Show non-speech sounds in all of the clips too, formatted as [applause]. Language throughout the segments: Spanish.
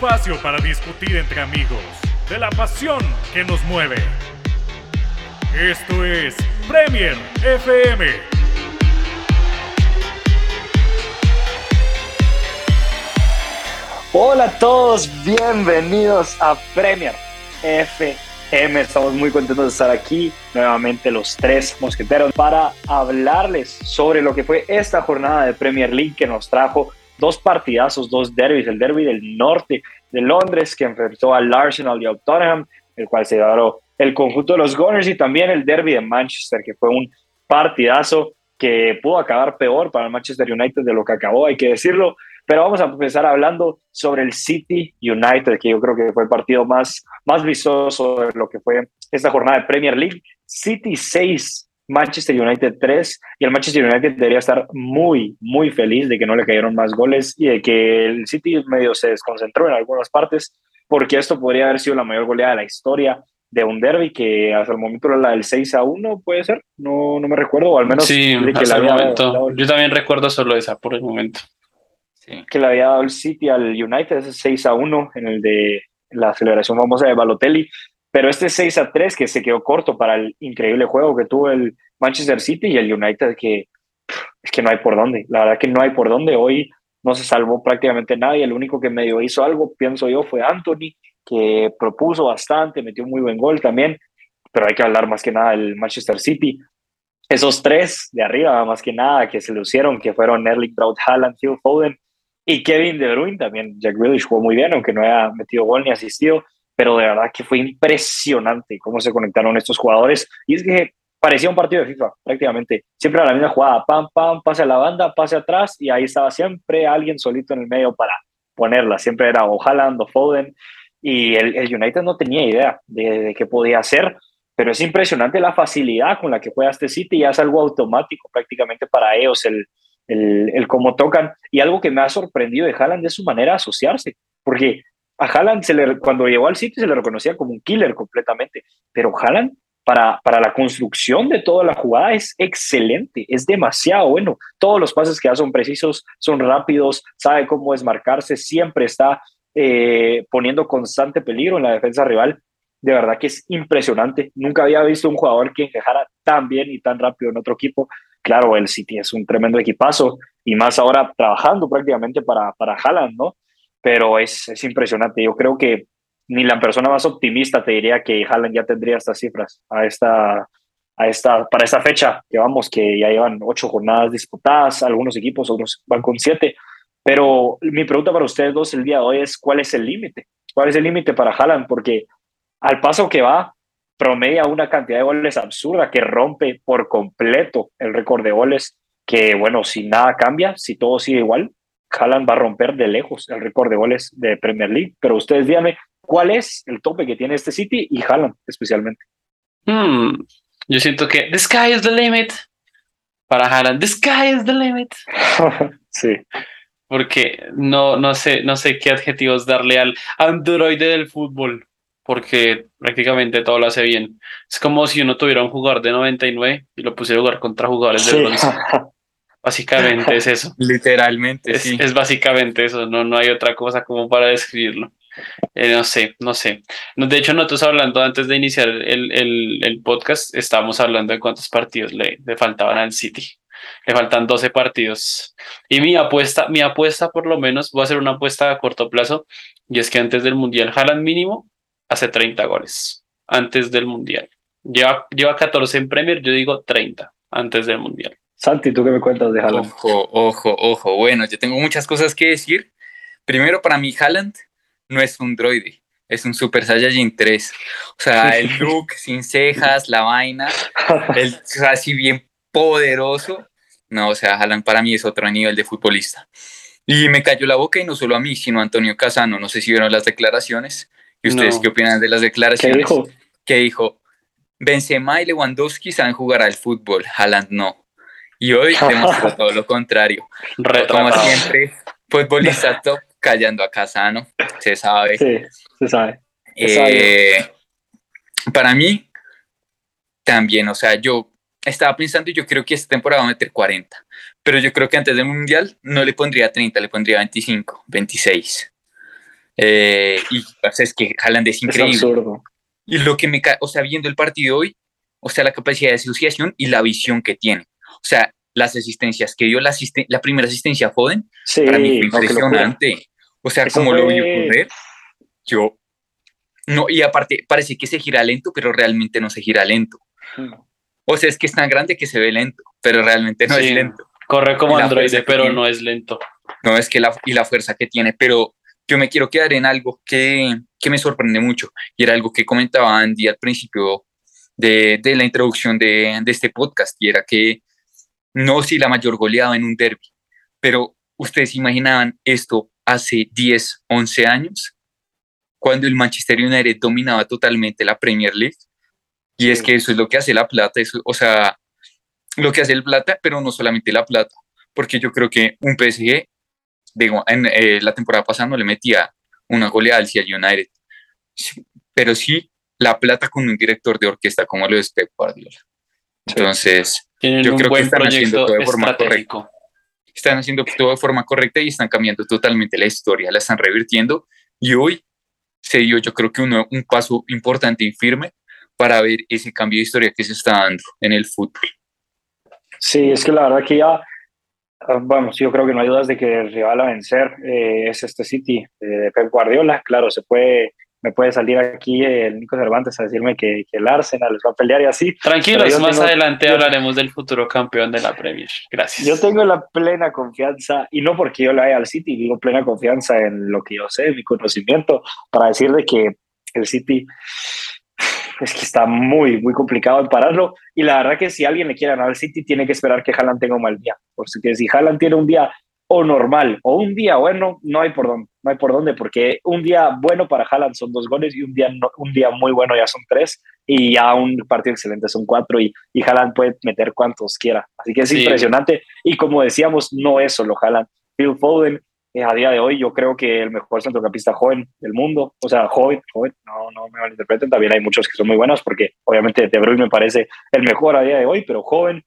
espacio para discutir entre amigos de la pasión que nos mueve. Esto es Premier FM. Hola a todos, bienvenidos a Premier FM. Estamos muy contentos de estar aquí nuevamente los tres mosqueteros para hablarles sobre lo que fue esta jornada de Premier League que nos trajo dos partidazos, dos derbis, el derby del norte de Londres que enfrentó al Arsenal y al Tottenham, el cual se dio el conjunto de los Gunners y también el derby de Manchester, que fue un partidazo que pudo acabar peor para el Manchester United de lo que acabó, hay que decirlo. Pero vamos a empezar hablando sobre el City United, que yo creo que fue el partido más, más vistoso de lo que fue esta jornada de Premier League. City 6, Manchester United 3 y el Manchester United debería estar muy, muy feliz de que no le cayeron más goles y de que el City medio se desconcentró en algunas partes, porque esto podría haber sido la mayor goleada de la historia de un derby que hasta el momento era la del 6 a 1, puede ser, no, no me recuerdo, o al menos sí, hasta el momento. Yo también recuerdo solo esa por el momento. Sí. Que le había dado el City al United, ese 6 a 1 en el de la celebración famosa de Balotelli, pero este 6 a 3 que se quedó corto para el increíble juego que tuvo el Manchester City y el United que es que no hay por dónde. La verdad que no hay por dónde. Hoy no se salvó prácticamente nadie. El único que medio hizo algo, pienso yo, fue Anthony, que propuso bastante, metió un muy buen gol también. Pero hay que hablar más que nada del Manchester City. Esos tres de arriba, más que nada, que se lucieron, que fueron Erling Braut Haaland, Phil Foden y Kevin De Bruyne. También Jack Grealish jugó muy bien, aunque no haya metido gol ni asistido pero de verdad que fue impresionante cómo se conectaron estos jugadores. Y es que parecía un partido de FIFA, prácticamente. Siempre era la misma jugada, pam, pam, pase a la banda, pase atrás, y ahí estaba siempre alguien solito en el medio para ponerla. Siempre era o Haaland o Foden, y el, el United no tenía idea de, qué podía hacer, pero es impresionante la facilidad con la que juega este City, ya es algo automático prácticamente para ellos el, el, el cómo tocan. Y algo que me ha sorprendido de Haaland es su manera de asociarse, porque a Haaland se le, cuando llegó al sitio se le reconocía como un killer completamente, pero Haaland para, para la construcción de toda la jugada es excelente, es demasiado bueno. Todos los pases que da son precisos, son rápidos, sabe cómo desmarcarse, siempre está eh, poniendo constante peligro en la defensa rival. De verdad que es impresionante. Nunca había visto un jugador que encajara tan bien y tan rápido en otro equipo. Claro, el City es un tremendo equipazo y más ahora trabajando prácticamente para, para Haaland, ¿no? Pero es, es impresionante. Yo creo que ni la persona más optimista te diría que Haaland ya tendría estas cifras a esta, a esta, para esta fecha, que vamos, que ya llevan ocho jornadas disputadas, algunos equipos, otros van con siete. Pero mi pregunta para ustedes dos el día de hoy es, ¿cuál es el límite? ¿Cuál es el límite para Haaland? Porque al paso que va, promedia una cantidad de goles absurda que rompe por completo el récord de goles, que bueno, si nada cambia, si todo sigue igual, Haaland va a romper de lejos el récord de goles de Premier League, pero ustedes díganme, ¿cuál es el tope que tiene este City y Haaland especialmente? Hmm, yo siento que the sky is the limit para Haaland, the sky is the limit. [laughs] sí. Porque no, no, sé, no sé qué adjetivos darle al androide del fútbol, porque prácticamente todo lo hace bien. Es como si uno tuviera un jugador de 99 y lo pusiera a jugar contra jugadores de bronce. [laughs] Básicamente es eso. [laughs] Literalmente. Es, es, básicamente eso, no, no hay otra cosa como para describirlo. Eh, no sé, no sé. De hecho, nosotros hablando antes de iniciar el, el, el podcast, estábamos hablando de cuántos partidos le, le, faltaban al City. Le faltan 12 partidos. Y mi apuesta, mi apuesta por lo menos, voy a hacer una apuesta a corto plazo, y es que antes del Mundial, Haaland mínimo hace 30 goles. Antes del Mundial. Lleva, lleva 14 en Premier, yo digo 30 antes del Mundial. Santi, ¿tú qué me cuentas de Haaland? Ojo, ojo, ojo. Bueno, yo tengo muchas cosas que decir. Primero, para mí, Haaland no es un droide, es un Super Saiyajin 3. O sea, [laughs] el look sin cejas, la vaina, el, así bien poderoso. No, o sea, Haaland para mí es otro nivel de futbolista. Y me cayó la boca y no solo a mí, sino a Antonio Casano. No sé si vieron las declaraciones. ¿Y ustedes qué opinan de las declaraciones? ¿Qué dijo? Que dijo, Benzema y Lewandowski saben jugar al fútbol, Haaland no. Y hoy [laughs] demostró todo lo contrario. Como siempre, futbolista [laughs] top, callando a Casano, se sabe. Sí, se sabe. Eh, para mí, también, o sea, yo estaba pensando y yo creo que esta temporada va a meter 40, pero yo creo que antes del Mundial no le pondría 30, le pondría 25, 26. Eh, y o sea, es que Haaland es increíble. Es absurdo. Y lo que me, o sea, viendo el partido hoy, o sea, la capacidad de asociación y la visión que tiene. O sea, las asistencias que dio la, la primera asistencia a Foden, Sí, para mí fue no, impresionante. o sea, Eso como lo vio fue- correr, yo. No, y aparte, parece que se gira lento, pero realmente no se gira lento. O sea, es que es tan grande que se ve lento, pero realmente no Sí. es lento. Corre como que pero tiene. no es lento. No es que la, y la fuerza que tiene, pero yo me quiero quedar en algo que, que me sorprende mucho y era algo que comentaba Andy al principio de, de la introducción de, de este podcast y era que no si la mayor goleada en un derby, pero ustedes imaginaban esto hace 10, 11 años, cuando el Manchester United dominaba totalmente la Premier League. Y es que eso es lo que hace la plata, eso, o sea, lo que hace el plata, pero no solamente la plata, porque yo creo que un PSG, digo, en eh, la temporada pasada no le metía una goleada al al United, pero sí la plata con un director de orquesta como lo es Pep Guardiola. Entonces, Tienen Yo un creo que están haciendo todo de forma estratégico. están haciendo todo de forma correcta y están cambiando totalmente la historia, la están revirtiendo y hoy se dio yo creo que uno- un paso importante y firme para ver ese cambio de historia que se está dando en el fútbol. Sí, es que la verdad que ya, ah, vamos, yo creo que no hay dudas de que el rival a vencer eh, es este City eh, de Pep Guardiola. Claro, se puede, me puede salir aquí el Nico Cervantes a decirme que, que el Arsenal les va a pelear y así. Tranquilos, más tengo- adelante yo- hablaremos del futuro campeón de la Premier. Gracias. Yo tengo la plena confianza, y no porque yo le vaya al City, digo plena confianza en lo que yo sé, mi conocimiento, para decir de que el City es que está muy, muy complicado en pararlo. Y la verdad que si alguien le quiere ganar al City, tiene que esperar que Haaland tenga un mal día. Porque si Haaland tiene un día o normal o un día bueno, no hay por dónde, no hay por dónde, porque un día bueno para Haaland son dos goles y un día, no- un día muy bueno ya son tres y ya un partido excelente son cuatro y, y Haaland puede meter cuantos quiera. Así que es Sí. impresionante y como decíamos, no es solo Haaland. Phil Foden, eh, a día de hoy, yo creo que el mejor centrocampista joven del mundo, o sea, joven, joven, no, no me malinterpreten, también hay muchos que son muy buenos, porque obviamente De Bruyne me parece el mejor a día de hoy, pero joven,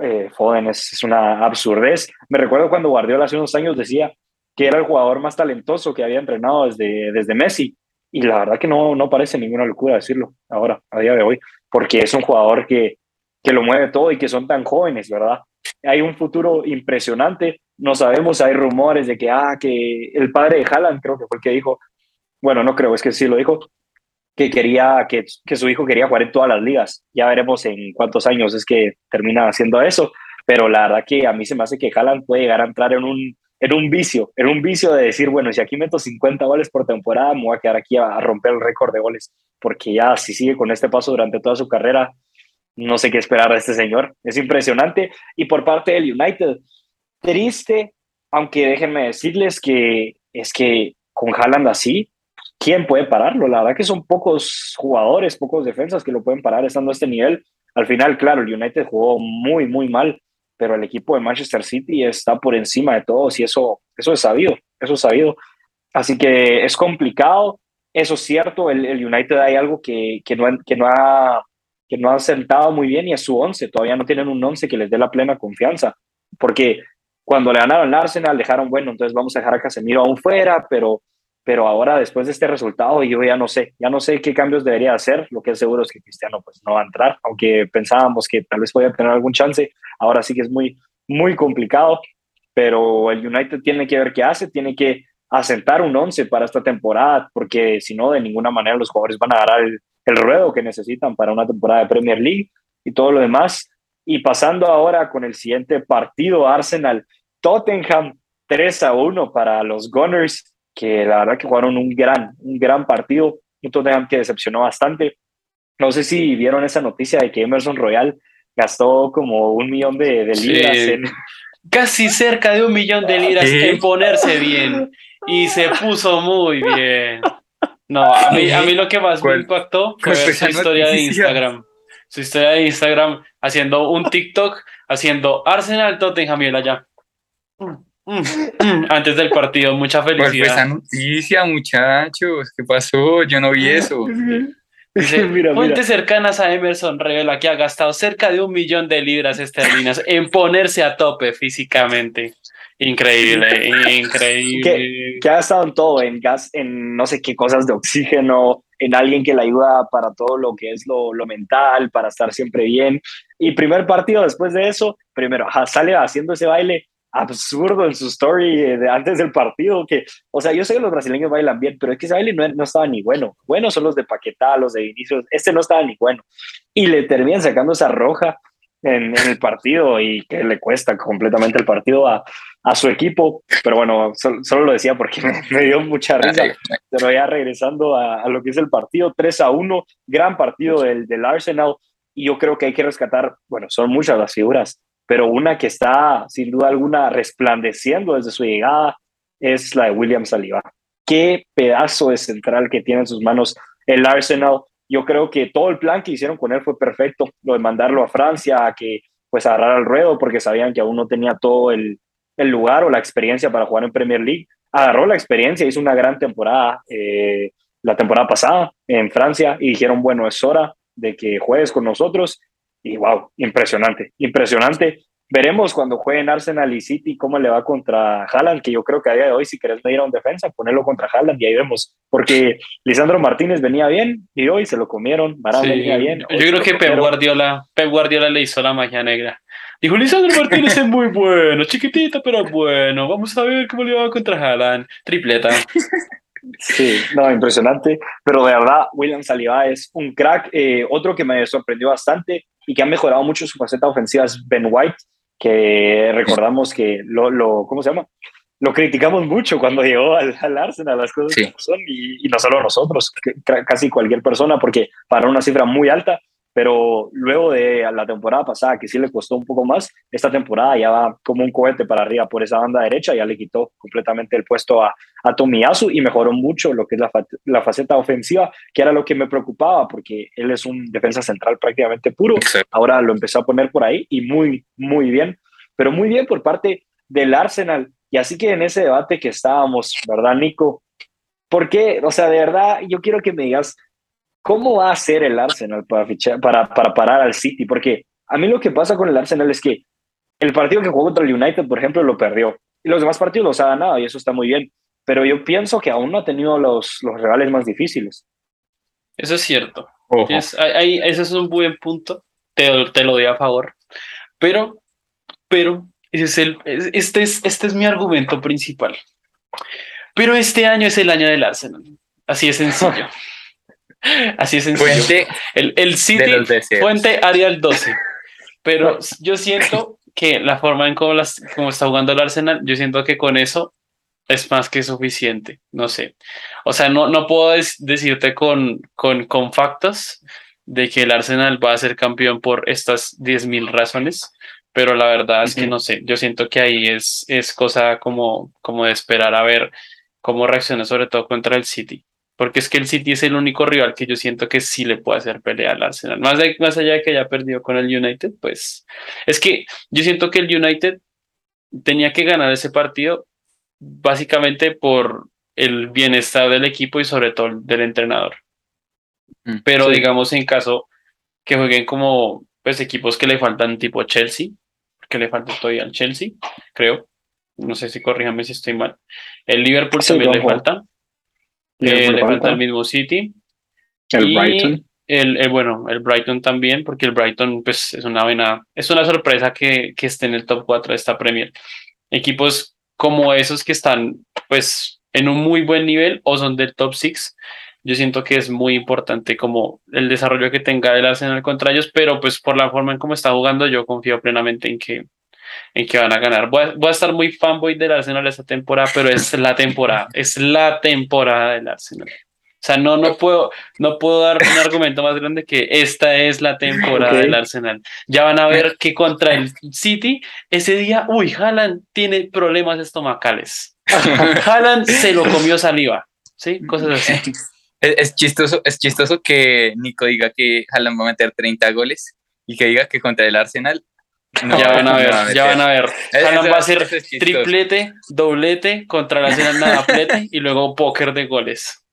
eh, Foden es, es una absurdez. Me recuerdo cuando Guardiola hace unos años decía que era el jugador más talentoso que había entrenado desde, desde Messi, y la verdad que no, no parece ninguna locura decirlo ahora, a día de hoy, porque es un jugador que, que lo mueve todo y que son tan jóvenes, ¿verdad? Hay un futuro impresionante, no sabemos, hay rumores de que, ah, que el padre de Haaland, creo que fue el que dijo, bueno, no creo, es que sí lo dijo, que quería, que, que su hijo quería jugar en todas las ligas. Ya veremos en cuántos años es que termina haciendo eso, pero la verdad que a mí se me hace que Haaland puede llegar a entrar en un, en un vicio, en un vicio de decir, bueno, si aquí meto 50 goles por temporada, me voy a quedar aquí a, romper el récord de goles, porque ya si sigue con este paso durante toda su carrera, no sé qué esperar de este señor. Es impresionante. Y por parte del United, triste, aunque déjenme decirles que es que con Haaland así, ¿quién puede pararlo? La verdad que son pocos jugadores, pocos defensas que lo pueden parar estando a este nivel. Al final, claro, el United jugó muy, muy mal, pero el equipo de Manchester City está por encima de todos y eso, eso es sabido, eso es sabido. Así que es complicado, eso es cierto, el, el United hay algo que, que, no, que, no ha, que no ha sentado muy bien y es su once, todavía no tienen un once que les dé la plena confianza, porque cuando le ganaron al Arsenal dejaron, bueno, entonces vamos a dejar a Casemiro aún fuera, pero, pero ahora después de este resultado yo ya no sé, ya no sé qué cambios debería hacer, lo que es seguro es que Cristiano pues no va a entrar, aunque pensábamos que tal vez podía tener algún chance, ahora sí que es muy, muy complicado, pero el United tiene que ver qué hace, tiene que asentar un once para esta temporada, porque si no, de ninguna manera los jugadores van a dar el, el ruedo que necesitan para una temporada de Premier League y todo lo demás. Y pasando ahora con el siguiente partido, Arsenal, Tottenham 3 a 1 para los Gunners, que la verdad que jugaron un gran, un gran partido, un Tottenham que decepcionó bastante. No sé si vieron esa noticia de que Emerson Royal gastó como un millón de, de libras Sí. en, Casi cerca de un millón de libras ¿Qué? en ponerse bien. Y se puso muy bien. No, a mí, a mí lo que más me ¿Cuál- impactó fue ver su historia de? Instagram. Su historia de Instagram haciendo un TikTok, haciendo Arsenal Tottenham y él allá. [laughs] Antes del partido, mucha ¿Cuál fue esa felicidad. noticia, muchachos? ¿Qué pasó? Yo no vi eso. [laughs] Dice, Mira, [laughs] mira. fuentes cercanas a Emerson revela que ha gastado cerca de un millón de libras esterlinas en ponerse a tope físicamente. Increíble, increíble. Que, ha estado en todo, en gas, en no sé qué cosas de oxígeno, en alguien que le ayuda para todo lo que es lo, lo mental, para estar siempre bien. Y primer partido después de eso, primero, sale haciendo ese baile absurdo en su story de antes del partido, que, o sea, yo sé que los brasileños bailan bien, pero es que ese baile no, no estaba ni bueno. Buenos son los de Paquetá, los de Vinicius, este no estaba ni bueno. Y le terminan sacando esa roja en, el partido y que le cuesta completamente el partido a, a su equipo. Pero bueno, solo lo decía porque [laughs] me, dio mucha risa. Pero ya regresando a, a, lo que es el partido, 3 a 1, gran partido del, del Arsenal. Y yo creo que hay que rescatar, bueno, son muchas las figuras, pero una que está sin duda alguna resplandeciendo desde su llegada es la de William Saliba. Qué pedazo de central que tiene en sus manos el Arsenal yo creo que todo el plan que hicieron con él fue perfecto, lo de mandarlo a Francia a que pues agarrar el ruedo porque sabían que aún no tenía todo el, el lugar o la experiencia para jugar en Premier League. Agarró la experiencia, hizo una gran temporada eh, la temporada pasada en Francia y dijeron, bueno, es hora de que juegues con nosotros. Y wow, impresionante, impresionante. Veremos cuando jueguen Arsenal y City cómo le va contra Haaland, que yo creo que a día de hoy, si querés medir a un defensa, ponerlo contra Haaland y ahí vemos. Porque Lisandro Martínez venía bien y hoy se lo comieron. venía bien. Yo creo que Pep Guardiola, Pep Guardiola le hizo la magia negra. Dijo, Lisandro Martínez es muy bueno, chiquitito, pero bueno. Vamos a ver cómo le va contra Haaland. Tripleta. Sí, no, impresionante. Pero de verdad, William Saliba es un crack. Eh, otro que me sorprendió bastante y que ha mejorado mucho su faceta ofensiva es Ben White que recordamos que lo, lo, ¿cómo se llama? Lo criticamos mucho cuando llegó al, al Arsenal, las cosas que son, y, y, no solo nosotros, casi cualquier persona, porque para una cifra muy alta, pero luego de la temporada pasada, que sí le costó un poco más, esta temporada ya va como un cohete para arriba por esa banda derecha, ya le quitó completamente el puesto a, a Tomiyasu y mejoró mucho lo que es la, la, faceta ofensiva, que era lo que me preocupaba, porque él es un defensa central prácticamente puro, ahora lo empezó a poner por ahí y muy, muy bien, pero muy bien por parte del Arsenal. Y así que en ese debate que estábamos, ¿verdad, Nico? ¿Por qué? O sea, de verdad, yo quiero que me digas, ¿Cómo va a ser el Arsenal para, fichar, para, para parar al City? Porque a mí lo que pasa con el Arsenal es que el partido que jugó contra el United, por ejemplo, lo perdió. Y los demás partidos los ha ganado y eso está muy bien. Pero yo pienso que aún no ha tenido los, los rivales más difíciles. Eso es cierto. Es, ese es un buen punto. Te, te, lo doy a favor. Pero, pero, ese es el, este, es, este es mi argumento principal. Pero este año es el año del Arsenal. Así es sencillo. [laughs] Así es sencillo. Fuente el, el City, fuente Arial 12. Pero [laughs] yo siento que la forma en cómo, las, cómo está jugando el Arsenal, yo siento que con eso es más que suficiente. No sé. O sea, no, no puedo decirte con, con, con factos de que el Arsenal va a ser campeón por estas 10.000 razones, pero la verdad es que no sé. Yo siento que ahí es, es cosa como, como de esperar a ver cómo reacciona, sobre todo contra el City porque es que el City es el único rival que yo siento que sí le puede hacer pelea al Arsenal. Más, más allá de que haya perdido con el United, pues es que yo siento que el United tenía que ganar ese partido básicamente por el bienestar del equipo y sobre todo del entrenador. Mm, Pero digamos en caso que jueguen como pues equipos que le faltan tipo Chelsea, que le falta todavía al Chelsea, creo. No sé si corríjame si estoy mal. El Liverpool también le falta le falta el mismo City. El Brighton. El, bueno, el Brighton también, porque el Brighton pues, es una buena, es una sorpresa que, que esté en el top 4 de esta Premier. Equipos como esos que están pues en un muy buen nivel o son del top 6, yo siento que es muy importante como el desarrollo que tenga el Arsenal contra ellos, pero pues por la forma en cómo está jugando yo confío plenamente en que en que van a ganar. Voy a, estar muy fanboy del Arsenal esta temporada, pero es la temporada, es la temporada del Arsenal. O sea, no, no, puedo, no puedo dar un argumento más grande que esta es la temporada del Arsenal. Ya van a ver que contra el City, ese día, uy, Haaland tiene problemas estomacales. [laughs] Haaland se lo comió saliva, ¿sí? Cosas así. Es, es, chistoso, es chistoso que Nico diga que Haaland va a meter 30 goles y que diga que contra el Arsenal ya van a ver, ya van a ver. Haaland va a hacer triplete, doblete contra la Arsenal nadaplete y luego póker de goles.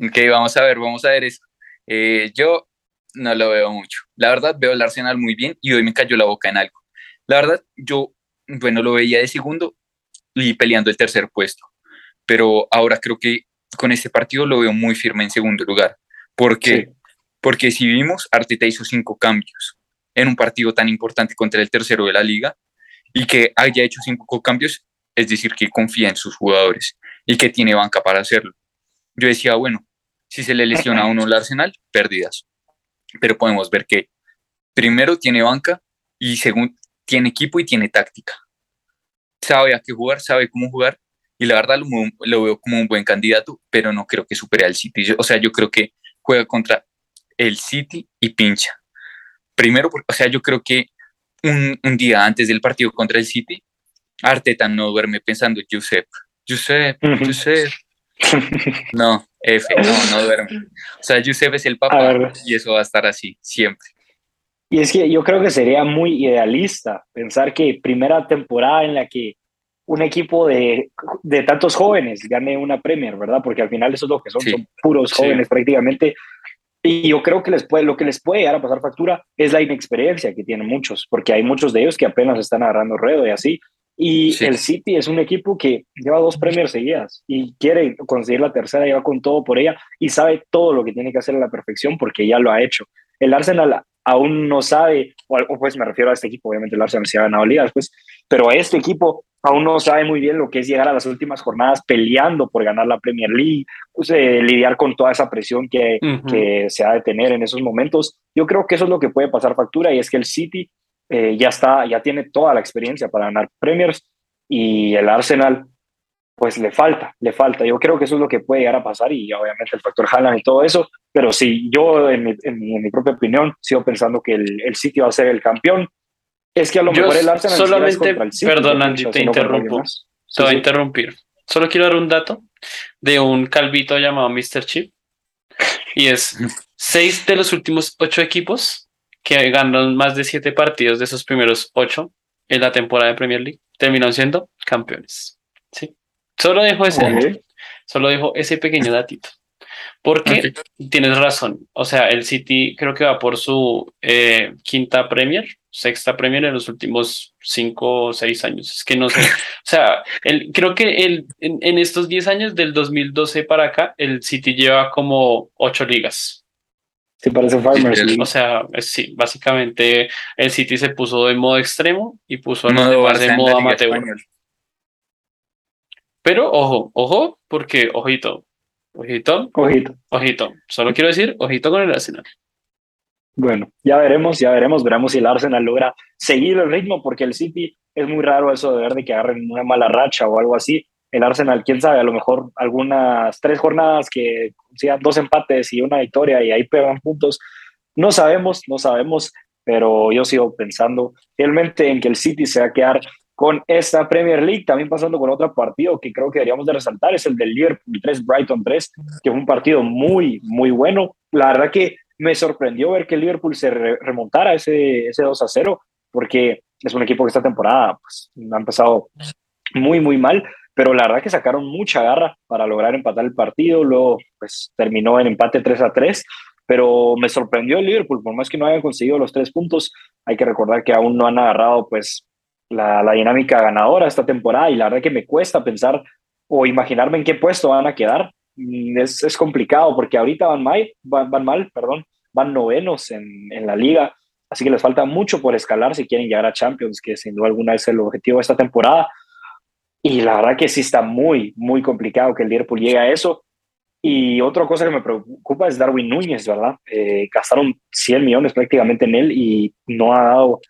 Ok, vamos a ver, vamos a ver eso. Eh, yo no lo veo mucho. La verdad, veo el Arsenal muy bien y hoy me cayó la boca en algo. La verdad, yo, bueno, lo veía de segundo y peleando el tercer puesto. Pero ahora creo que con este partido lo veo muy firme en segundo lugar. ¿Por qué? Porque si vimos, Arteta hizo cinco cambios en un partido tan importante contra el tercero de la liga y que haya hecho cinco cambios, es decir, que confía en sus jugadores y que tiene banca para hacerlo. Yo decía, bueno, si se le lesiona a uno el Arsenal, pérdidas. Pero podemos ver que primero tiene banca y segundo tiene equipo y tiene táctica. Sabe a qué jugar, sabe cómo jugar y la verdad lo, veo como un buen candidato, pero no creo que supere al City. o sea, yo creo que juega contra el City y pincha. Primero, o sea, yo creo que un, un día antes del partido contra el City, Arteta no duerme pensando, Josep, Josep, Josep. No, F, no, no duerme. O sea, Josep es el papá y eso va a estar así, siempre. Y es que yo creo que sería muy idealista pensar que primera temporada en la que un equipo de, de tantos jóvenes gane una Premier, ¿verdad? Porque al final eso es lo que son, son puros jóvenes prácticamente. Y yo creo que les puede, lo que les puede llegar a pasar factura es la inexperiencia que tienen muchos, porque hay muchos de ellos que apenas están agarrando ruedo y así. Y el City es un equipo que lleva dos Premier seguidas y quiere conseguir la tercera, lleva con todo por ella y sabe todo lo que tiene que hacer a la perfección porque ya lo ha hecho. El Arsenal aún no sabe, o pues me refiero a este equipo, obviamente el Arsenal se ha ganado ligas, pues, pero este equipo aún no sabe muy bien lo que es llegar a las últimas jornadas peleando por ganar la Premier League, pues, eh, lidiar con toda esa presión que, que se ha de tener en esos momentos. Yo creo que eso es lo que puede pasar factura y es que el City eh, ya está, ya tiene toda la experiencia para ganar Premiers y el Arsenal pues le falta, le falta. Yo creo que eso es lo que puede llegar a pasar y obviamente el factor Haaland y todo eso, pero sí, yo en mi, en mi, propia opinión sigo pensando que el, el City va a ser el campeón. Es que a lo mejor el Arsenal solamente, el perdón Andy, te interrumpo, te voy a interrumpir. Solo quiero dar un dato de un calvito llamado Mr. Chip y es seis de los últimos ocho equipos que ganaron más de siete partidos de esos primeros ocho en la temporada de Premier League terminaron siendo campeones. Sí. Solo dejo ese, solo dejo ese pequeño datito. Porque tienes razón. O sea, el City creo que va por su eh, quinta Premier, sexta Premier en los últimos cinco o seis años. Es que no sé. [laughs] O sea, el, creo que el, en, estos diez años, del 2012 para acá, el City lleva como ocho ligas. Sí, parece Farmers O sea, sí, básicamente el City se puso de modo extremo y puso en de modo amateur. Pero ojo, ojo, porque ojito, ojito, ojito, ojito. Solo quiero decir, ojito con el Arsenal. Bueno, ya veremos, ya veremos, veremos si el Arsenal logra seguir el ritmo, porque el City es muy raro eso de ver de que agarren una mala racha o algo así. El Arsenal, quién sabe, a lo mejor algunas tres jornadas que sean dos empates y una victoria y ahí pegan puntos. No sabemos, no sabemos, pero yo sigo pensando realmente en que el City se va a quedar con esta Premier League, también pasando con otro partido que creo que deberíamos de resaltar, es el del Liverpool 3, Brighton 3, que fue un partido muy, muy bueno. La verdad que me sorprendió ver que el Liverpool se remontara ese, ese 2 a 0, porque es un equipo que esta temporada pues, ha empezado muy, muy mal, pero la verdad que sacaron mucha garra para lograr empatar el partido, luego pues terminó en empate 3 a 3, pero me sorprendió el Liverpool, por más que no hayan conseguido los tres puntos, hay que recordar que aún no han agarrado pues la, dinámica ganadora esta temporada y la verdad que me cuesta pensar o imaginarme en qué puesto van a quedar. Mm, es, complicado porque ahorita van mal, van, mal, perdón, van novenos en, en, la liga, así que les falta mucho por escalar si quieren llegar a Champions, que sin duda alguna es el objetivo de esta temporada. Y la verdad que sí está muy, muy complicado que el Liverpool llegue a eso. Y otra cosa que me preocupa es Darwin Núñez, ¿verdad? Eh, gastaron 100 millones prácticamente en él y no ha dado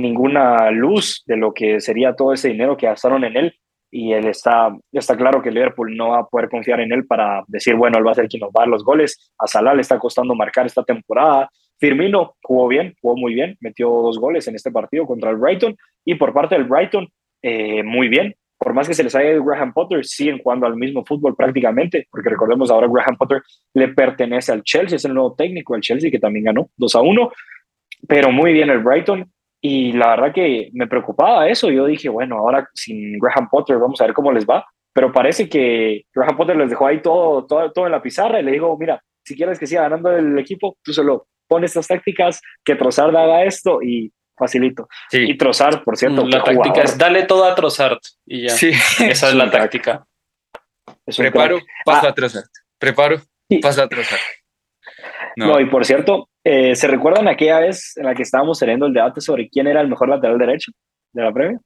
ninguna luz de lo que sería todo ese dinero que gastaron en él y él está, está claro que Liverpool no va a poder confiar en él para decir, bueno, él va a ser quien nos va a dar los goles. A Salah le está costando marcar esta temporada. Firmino jugó bien, jugó muy bien, metió dos goles en este partido contra el Brighton y por parte del Brighton, eh, muy bien. Por más que se les haya ido Graham Potter, siguen jugando al mismo fútbol prácticamente, porque recordemos ahora Graham Potter le pertenece al Chelsea, es el nuevo técnico del Chelsea que también ganó 2 a 1, pero muy bien el Brighton y la verdad que me preocupaba eso. Yo dije, bueno, ahora sin Graham Potter vamos a ver cómo les va. Pero parece que Graham Potter les dejó ahí todo, todo, todo en la pizarra y le dijo, mira, si quieres que siga ganando el equipo, tú solo pones estas tácticas, que Trossard haga esto y facilito. Sí. Y Trossard, por cierto, La táctica jugador. es dale todo a Trossard y ya. Sí. Esa es la táctica. Es Preparo, crack. paso Ah. a Trossard. Preparo, Sí. paso a Trossard. No. No, y por cierto, eh, ¿se recuerdan aquella vez en la que estábamos teniendo el debate sobre quién era el mejor lateral derecho de la Premier?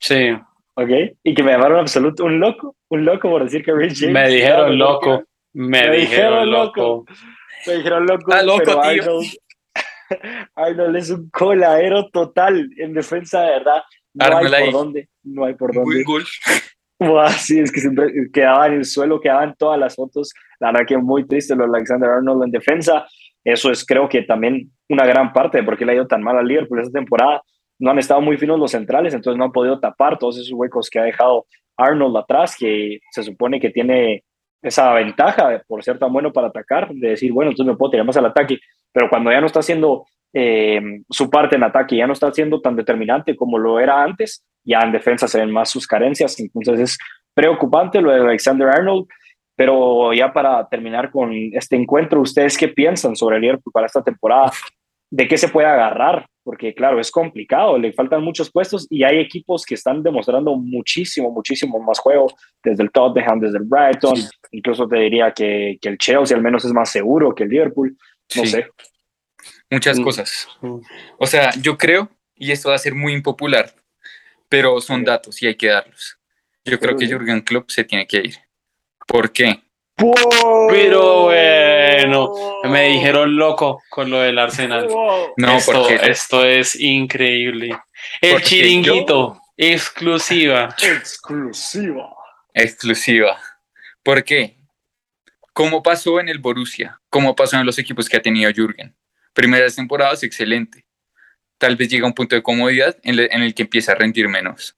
Sí, ¿Ok? Y que me llamaron absoluto un loco, un loco por decir que Rich James. me dijeron Claro, loco. Me, Me dijeron loco. loco. Me dijeron loco, Está loco, pero tío. Arnold, [laughs] Arnold es un coladero total en defensa, de verdad. No Arnold hay ahí. por dónde, no hay por dónde. gol. Buah, sí, es que siempre quedaba en el suelo, quedaban todas las fotos. La verdad que muy triste lo de Alexander Arnold en defensa. Eso es creo que también una gran parte de por qué le ha ido tan mal al Liverpool esta temporada. No han estado muy finos los centrales, entonces no han podido tapar todos esos huecos que ha dejado Arnold atrás, que se supone que tiene esa ventaja por ser tan bueno para atacar, de decir, bueno, entonces me puedo tirar más al ataque, pero cuando ya no está haciendo eh, su parte en ataque, ya no está siendo tan determinante como lo era antes, ya en defensa se ven más sus carencias, entonces es preocupante lo de Alexander Arnold, pero ya para terminar con este encuentro, ¿ustedes qué piensan sobre el Liverpool para esta temporada? ¿De qué se puede agarrar? Porque claro, es complicado, le faltan muchos puestos y hay equipos que están demostrando muchísimo, muchísimo más juego, desde el Tottenham, desde el Brighton, incluso te diría que, que el Chelsea al menos es más seguro que el Liverpool, no Sí. sé. Muchas Mm. cosas. Mm. O sea, yo creo, y esto va a ser muy impopular, pero son datos y hay que darlos. Yo creo que. Jürgen Klopp se tiene que ir. ¿Por qué? Pero bueno, me dijeron loco con lo del Arsenal. No, esto, porque esto es increíble. El Porque chiringuito, exclusiva. Exclusiva. exclusiva. ¿Por qué? ¿Cómo pasó en el Borussia? ¿Cómo pasó en los equipos que ha tenido Jürgen? Primeras temporadas, excelente. Tal vez llega a un punto de comodidad en, le- en el que empieza a rendir menos.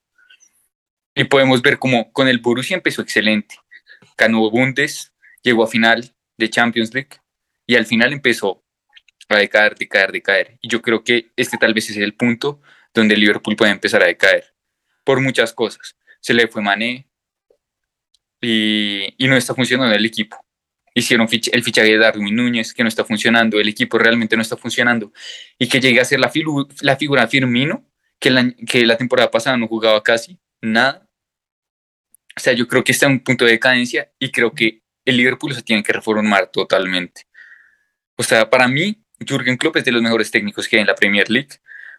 Y podemos ver cómo con el Borussia empezó excelente. Ganó Bundes, llegó a final de Champions League y al final empezó a decaer, decaer, decaer. Y yo creo que este tal vez es el punto donde Liverpool puede empezar a decaer por muchas cosas. Se le fue Mané y, y no está funcionando el equipo. Hicieron el fichaje de Darwin Núñez que no está funcionando, el equipo realmente no está funcionando y que llegue a ser la, figura Firmino que la, temporada pasada no jugaba casi nada. O sea, yo creo que está en un punto de decadencia y creo que el Liverpool se tiene que reformar totalmente. O sea, para mí, Jürgen Klopp es de los mejores técnicos que hay en la Premier League,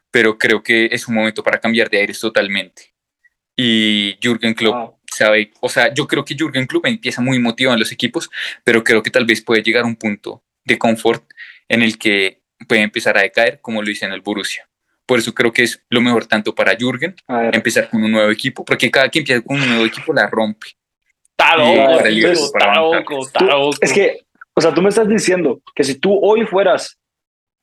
pero creo que es un momento para cambiar de aires totalmente. Y Jürgen Klopp. Sabe, o sea, yo creo que Jürgen Klopp empieza muy motivado en los equipos, pero creo que tal vez puede llegar a un punto de confort en el que puede empezar a decaer como lo hice en el Borussia. Por eso creo que es lo mejor tanto para Jürgen empezar con un nuevo equipo, porque cada que empieza con un nuevo equipo la rompe. Está loco, está loco, está loco. es que, o sea, tú me estás diciendo que si tú hoy fueras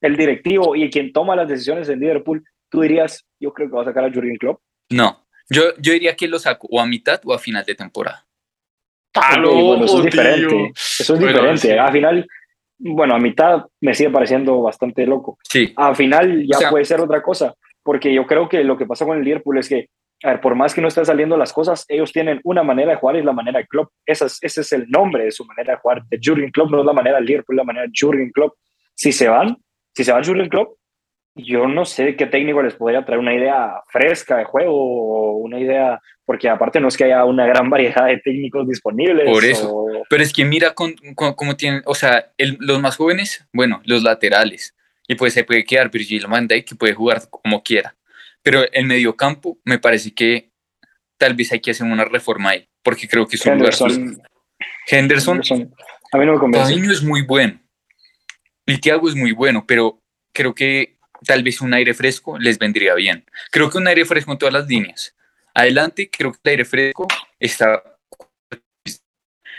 el directivo y quien toma las decisiones en Liverpool, tú dirías, yo creo que va a sacar a Jurgen Klopp. No, yo, yo diría que lo saco o a mitad o a final de temporada. Está Ok, bueno, eso es diferente. tío. Eso es Bueno, diferente. sí. Al final, bueno, a mitad me sigue pareciendo bastante loco. Sí, Al final ya O sea- puede ser otra cosa, porque yo creo que lo que pasa con el Liverpool es que, a ver, por más que no estén saliendo las cosas, ellos tienen una manera de jugar y es la manera de Klopp. Esa es- ese es el nombre de su manera de jugar. De Jurgen Klopp no es la manera del Liverpool, es la manera de Jurgen Klopp. Si se van, si se va Jurgen Klopp, yo no sé qué técnico les podría traer una idea fresca de juego o una idea, porque aparte no es que haya una gran [laughs] variedad de técnicos disponibles. Por eso. o- pero es que mira con, con- cómo tienen, o sea, el- los más jóvenes, bueno, los laterales, y pues se puede quedar Virgil van que puede jugar como quiera. Pero el mediocampo me parece que tal vez hay que hacer una reforma ahí, porque creo que es un Henderson. Henderson, Henderson, a mí no me convence. Es muy bueno y Thiago es muy bueno, pero creo que tal vez un aire fresco les vendría bien. Creo que un aire fresco en todas las líneas. Adelante, creo que el aire fresco está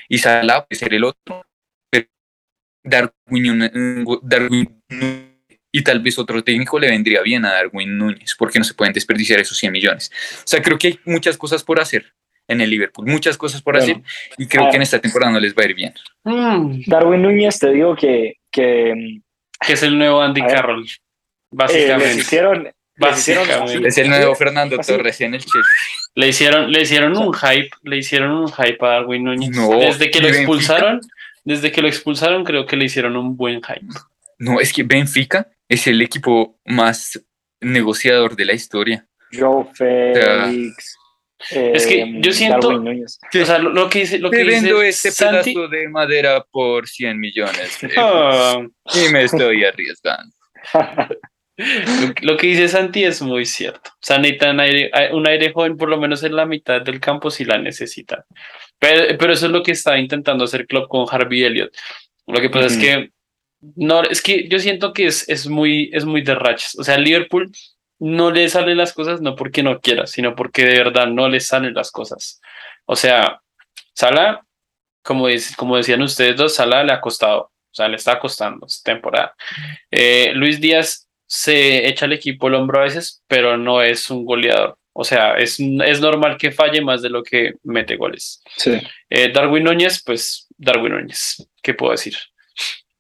y Salah puede ser el otro, pero Darwin, Darwin Núñez y tal vez otro técnico le vendría bien a Darwin Núñez, porque no se pueden desperdiciar esos 100 millones. O sea, creo que hay muchas cosas por hacer en el Liverpool, muchas cosas por Bueno, hacer, y creo que en esta temporada no les va a ir bien. Mm, Darwin Núñez, te digo que, que que es el nuevo Andy A Carroll. eh, les Básicamente. hicieron, les hicieron Básicamente. Es el nuevo Fernando Así- Torres en el Chelsea. Le hicieron, le hicieron un hype, le hicieron un hype a Darwin Núñez. No, desde que lo Benfica. expulsaron, desde que lo expulsaron, creo que le hicieron un buen hype. No, es que Benfica es el equipo más negociador de la historia. Joe Félix. es que yo eh, siento, o sea, lo, lo que dice, lo que Te vendo dice este Santi, pedazo de madera por 100 millones de [laughs] euros Ah, y me estoy arriesgando. [laughs] lo, que dice Santi es muy cierto. O sea, necesitan aire, un aire joven, por lo menos en la mitad del campo, si la necesitan. Pero, pero eso es lo que está intentando hacer Klopp con Harvey Elliott. Lo que pasa es Ujú. que no, es que yo siento que es, es muy, es muy de rachas. O sea, Liverpool no le salen las cosas no porque no quiera, sino porque de verdad no le salen las cosas. O sea, Salah, como, dice- como decían ustedes dos, Salah le ha costado. O sea, le está costando esta temporada. Eh, Luis Díaz se echa al equipo el hombro a veces, pero no es un goleador. O sea, es, es normal que falle más de lo que mete goles. Sí. Eh, Darwin Núñez, pues Darwin Núñez, ¿qué puedo decir?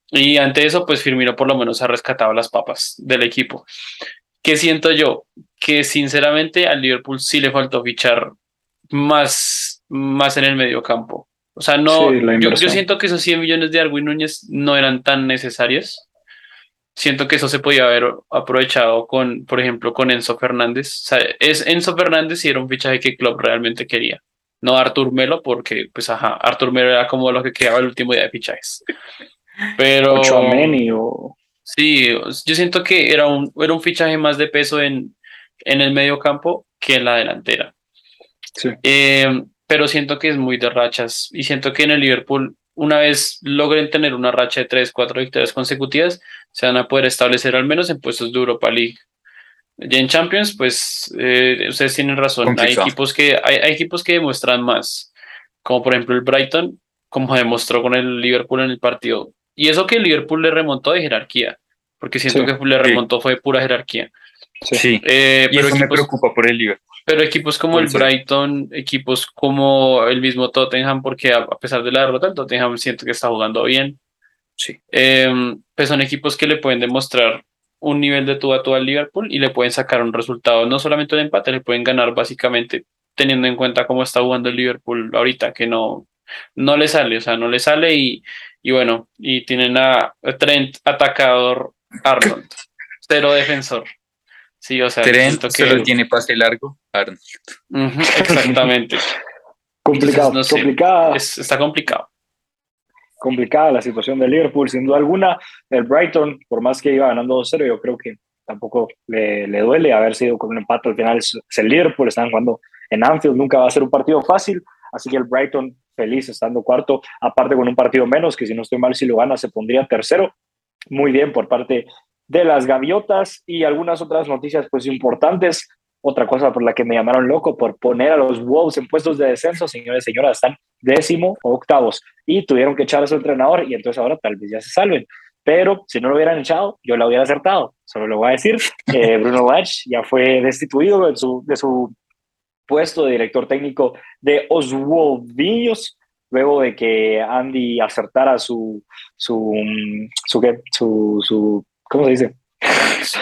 Y ante eso, pues Firmino por lo menos ha rescatado las papas del equipo. ¿Qué siento yo? Que sinceramente al Liverpool sí le faltó fichar más, más en el medio campo. O sea, no, Sí, yo, yo siento que esos 100 millones de Darwin Núñez no eran tan necesarios. Siento que eso se podía haber aprovechado con, por ejemplo, con Enzo Fernández. O sea, es Enzo Fernández y era un fichaje que Klopp realmente quería no Artur Melo, porque, pues, ajá, Artur Melo era como lo que quedaba el último día de fichajes. Pero O Tchouaméni o... sí, yo siento que era un, era un fichaje más de peso en, en el medio campo que en la delantera. Sí. Eh, pero siento que es muy de rachas y siento que en el Liverpool, una vez logren tener una racha de tres, cuatro victorias consecutivas, se van a poder establecer al menos en puestos de Europa League. Ya en Champions, pues eh, ustedes tienen razón. Hay equipos, que, hay, hay equipos que demuestran más, como por ejemplo el Brighton, como demostró con el Liverpool en el partido. Y eso que el Liverpool le remontó de jerarquía, porque siento Sí. que le Sí. remontó fue pura jerarquía. Sí. Sí. Eh, Y pero, eso me equipos, preocupa por el Liverpool. pero equipos como el Sí. Brighton, equipos como el mismo Tottenham, porque a, a pesar de la derrota, el Tottenham siento que está jugando bien. Sí. Eh, pues son equipos que le pueden demostrar un nivel de tú a tú al Liverpool y le pueden sacar un resultado, no solamente un empate, le pueden ganar básicamente teniendo en cuenta cómo está jugando el Liverpool ahorita, que no, no le sale, o sea, no le sale y, y bueno, y tienen a Trent atacador Arnold, cero defensor. Sí, o sea, siento que solo tiene pase largo. Arnold. [laughs] Exactamente. Complicado, Entonces, no sé. complicada, Es- está complicado. complicada la situación del Liverpool, sin duda alguna. El Brighton, por más que iba ganando 2-0, yo creo que tampoco le, le duele haber sido con un empate al final. Es es el Liverpool, están jugando en Anfield, nunca va a ser un partido fácil, así que el Brighton feliz estando cuarto, aparte con un partido menos, que si no estoy mal, si lo gana se pondría tercero. Muy bien por parte de las gaviotas y algunas otras noticias pues importantes. Otra cosa por la que me llamaron loco por poner a los Wolves en puestos de descenso, señores y señoras, están décimo o octavos y tuvieron que echar a su entrenador y entonces ahora tal vez ya se salven. Pero si no lo hubieran echado, yo lo hubiera acertado. Solo lo voy a decir. [laughs] Eh, Bruno Lach ya fue destituido de su, de su puesto de director técnico de Oswaldillos luego de que Andy acertara su su su, ¿qué? su, su ¿cómo se dice?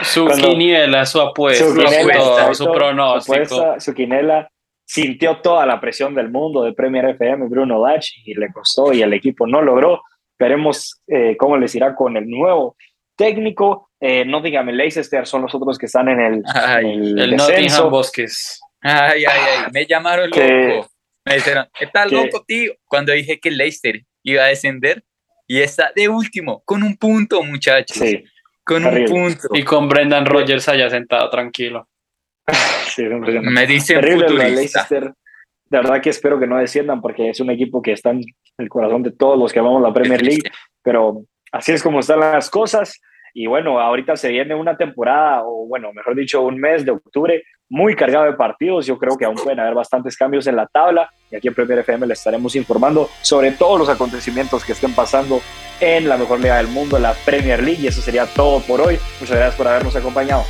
Su Cuando- quiniela, su apuesta, su su, quinela, todo, exacto, su pronóstico. Su, apuesta, su quinela sintió toda la presión del mundo de Premier FM Bruno Lach y le costó y el equipo no logró. Veremos eh, cómo les irá con el nuevo técnico. Eh, Nottingham y Leicester son los otros que están en el, Ay, en el El. Nottingham Bosques. Ay, ay, ay, me llamaron Que- loco. Me dijeron, ¿qué tal, que- loco, tío? Cuando dije que Leicester iba a descender y está de último, con un punto, muchachos. Sí, con terrible. un punto. Y con Brendan Rodgers allá sentado tranquilo. sí. Me dicen futurista. Leicester. De verdad que espero que no desciendan porque es un equipo que está en el corazón de todos los que amamos la Premier League, pero así es como están las cosas. Y bueno, ahorita se viene una temporada, o bueno, mejor dicho, un mes de octubre muy cargado de partidos. Yo creo que aún pueden haber bastantes cambios en la tabla y aquí en Premier FM les estaremos informando sobre todos los acontecimientos que estén pasando en la mejor liga del mundo, la Premier League. Y eso sería todo por hoy. Muchas gracias por habernos acompañado.